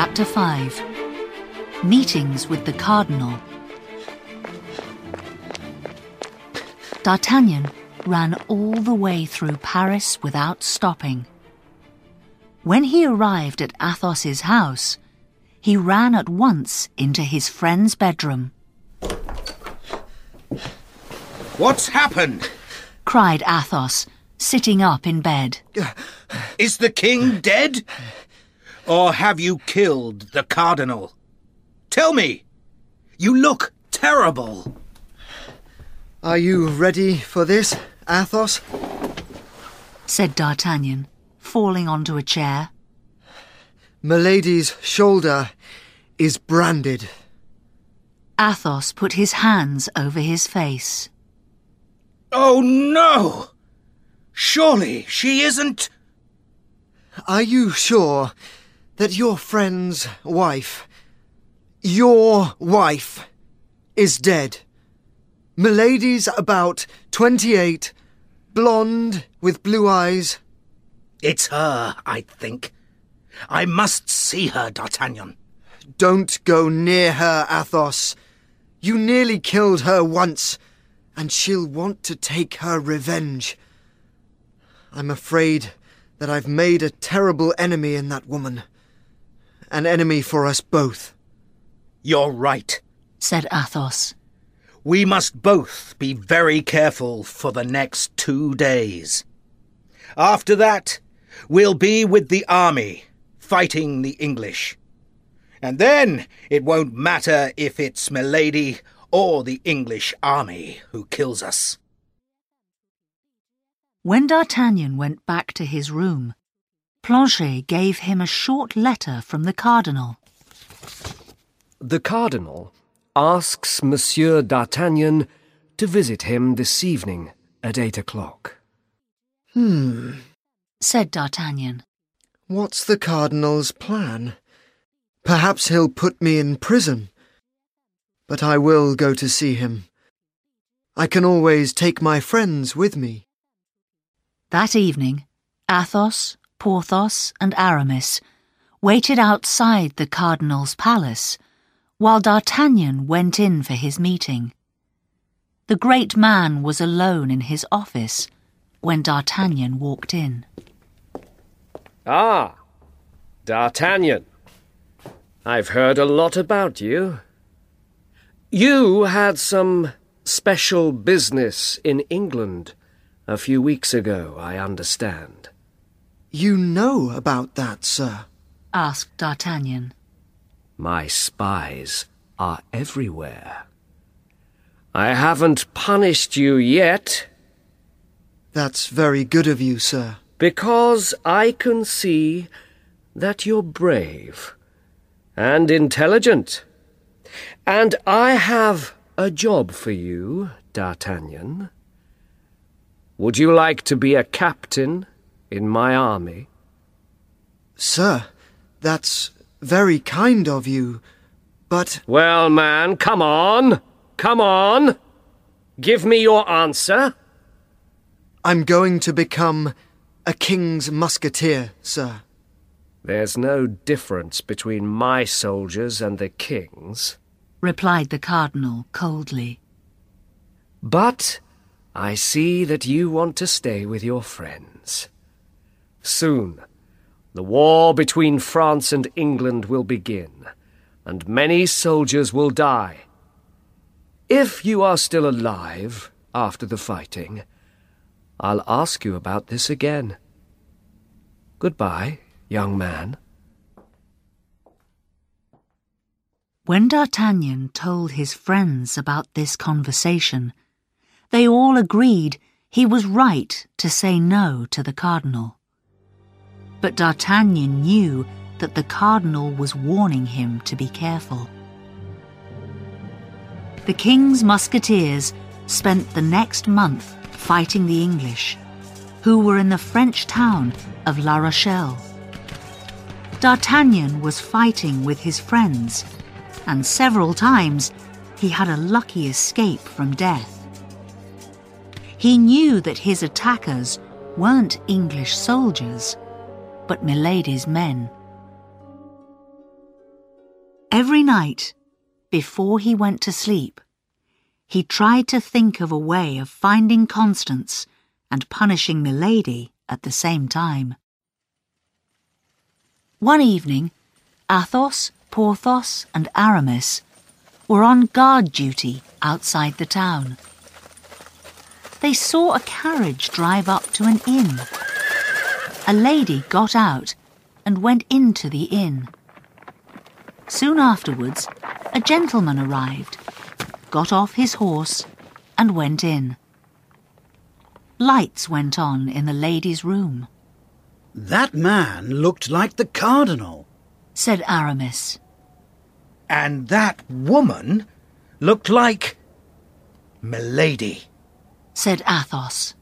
Chapter 5 Meetings with the Cardinal. D'Artagnan ran all the way through Paris without stopping. When he arrived at Athos's house, he ran at once into his friend's bedroom. What's happened? cried Athos, sitting up in bed. Is the king dead? Or have you killed the cardinal? Tell me! You look terrible! Are you ready for this, Athos? said D'Artagnan, falling onto a chair. Milady's shoulder is branded. Athos put his hands over his face. Oh no! Surely she isn't. Are you sure that your friend's wife, your wife, is dead? Milady's about 28, blonde with blue eyes. It's her, I think. I must see her, D'Artagnan. Don't go near her, Athos. You nearly killed her once, and she'll want to take her revenge. I'm afraid that I've made a terrible enemy in that woman. An enemy for us both. You're right, said Athos. We must both be very careful for the next two days. After that, we'll be with the army, fighting the English. And then it won't matter if it's Milady or the English army who kills us. When D'Artagnan went back to his room, Planchet gave him a short letter from the cardinal. The cardinal asks Monsieur D'Artagnan to visit him this evening at eight o'clock. Hmm, said D'Artagnan. What's the cardinal's plan? Perhaps he'll put me in prison. But I will go to see him. I can always take my friends with me. That evening, Athos, Porthos, and Aramis waited outside the cardinal's palace while D'Artagnan went in for his meeting. The great man was alone in his office when D'Artagnan walked in. Ah, D'Artagnan. I've heard a lot about you. You had some special business in England a few weeks ago, I understand. You know about that, sir? asked D'Artagnan. My spies are everywhere. I haven't punished you yet. That's very good of you, sir. Because I can see that you're brave and intelligent. And I have a job for you, D'Artagnan. Would you like to be a captain in my army? Sir, that's very kind of you, but. Well, man, come on! Come on! Give me your answer. I'm going to become a king's musketeer, sir. There's no difference between my soldiers and the king's, replied the cardinal coldly. But I see that you want to stay with your friends. Soon, the war between France and England will begin, and many soldiers will die. If you are still alive after the fighting, I'll ask you about this again. Goodbye, young man. When D'Artagnan told his friends about this conversation, they all agreed he was right to say no to the cardinal. But D'Artagnan knew that the cardinal was warning him to be careful. The king's musketeers spent the next month fighting the English, who were in the French town of La Rochelle. D'Artagnan was fighting with his friends, and several times he had a lucky escape from death. He knew that his attackers weren't English soldiers, but Milady's men. Every night, before he went to sleep, he tried to think of a way of finding Constance and punishing Milady at the same time. One evening, Athos, Porthos, and Aramis were on guard duty outside the town. They saw a carriage drive up to an inn. A lady got out and went into the inn. Soon afterwards, a gentleman arrived, got off his horse, and went in. Lights went on in the lady's room, That man looked like the cardinal. said Aramis. And that woman looked like. Milady. said Athos.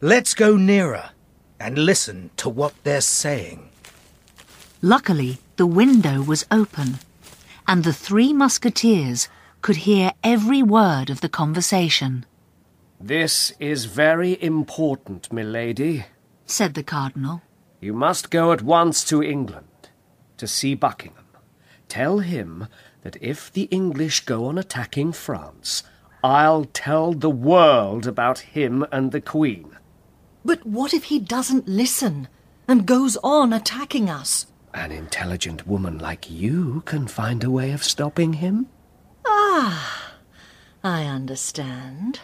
Let's go nearer and listen to what they're saying. Luckily, the window was open, and the three musketeers could hear every word of the conversation, This is very important, milady. said the cardinal. You must go at once to England to see Buckingham. Tell him that if the English go on attacking France, I'll tell the world about him and the Queen. But what if he doesn't listen and goes on attacking us? An intelligent woman like you can find a way of stopping him. Ah, I understand.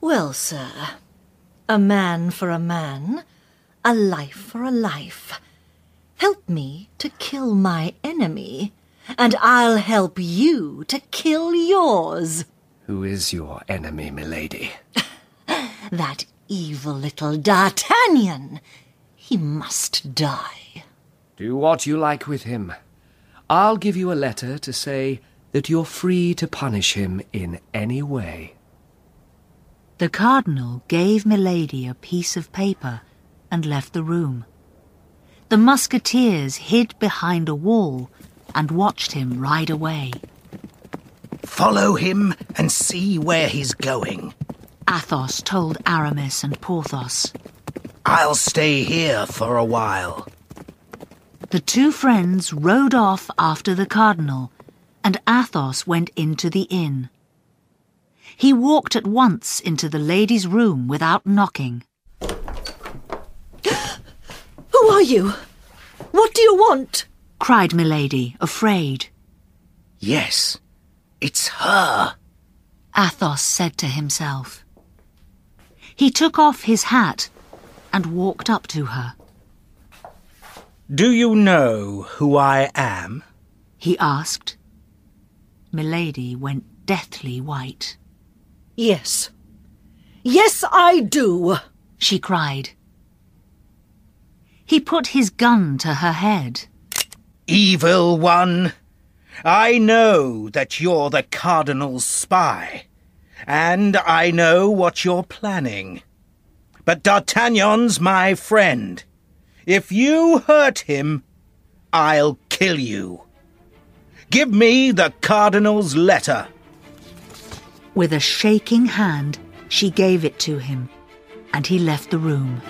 Well, sir, a man for a man, a life for a life. Help me to kill my enemy, and I'll help you to kill yours. Who is your enemy, milady? That evil little D'Artagnan. He must die. Do what you like with him. I'll give you a letter to say that you're free to punish him in any way. The cardinal gave Milady a piece of paper and left the room. The musketeers hid behind a wall and watched him ride away. Follow him and see where he's going. Athos told Aramis and Porthos. I'll stay here for a while. The two friends rode off after the cardinal, and Athos went into the inn. He walked at once into the lady's room without knocking. Who are you? What do you want? cried Milady, afraid. Yes, it's her. Athos said to himself. He took off his hat and walked up to her. Do you know who I am? He asked. Milady went deathly white. Yes. Yes, I do. She cried. He put his gun to her head. Evil one, I know that you're the Cardinal's spy, and I know what you're planning. But D'Artagnan's my friend. If you hurt him, I'll kill you. Give me the Cardinal's letter. With a shaking hand, she gave it to him, and he left the room.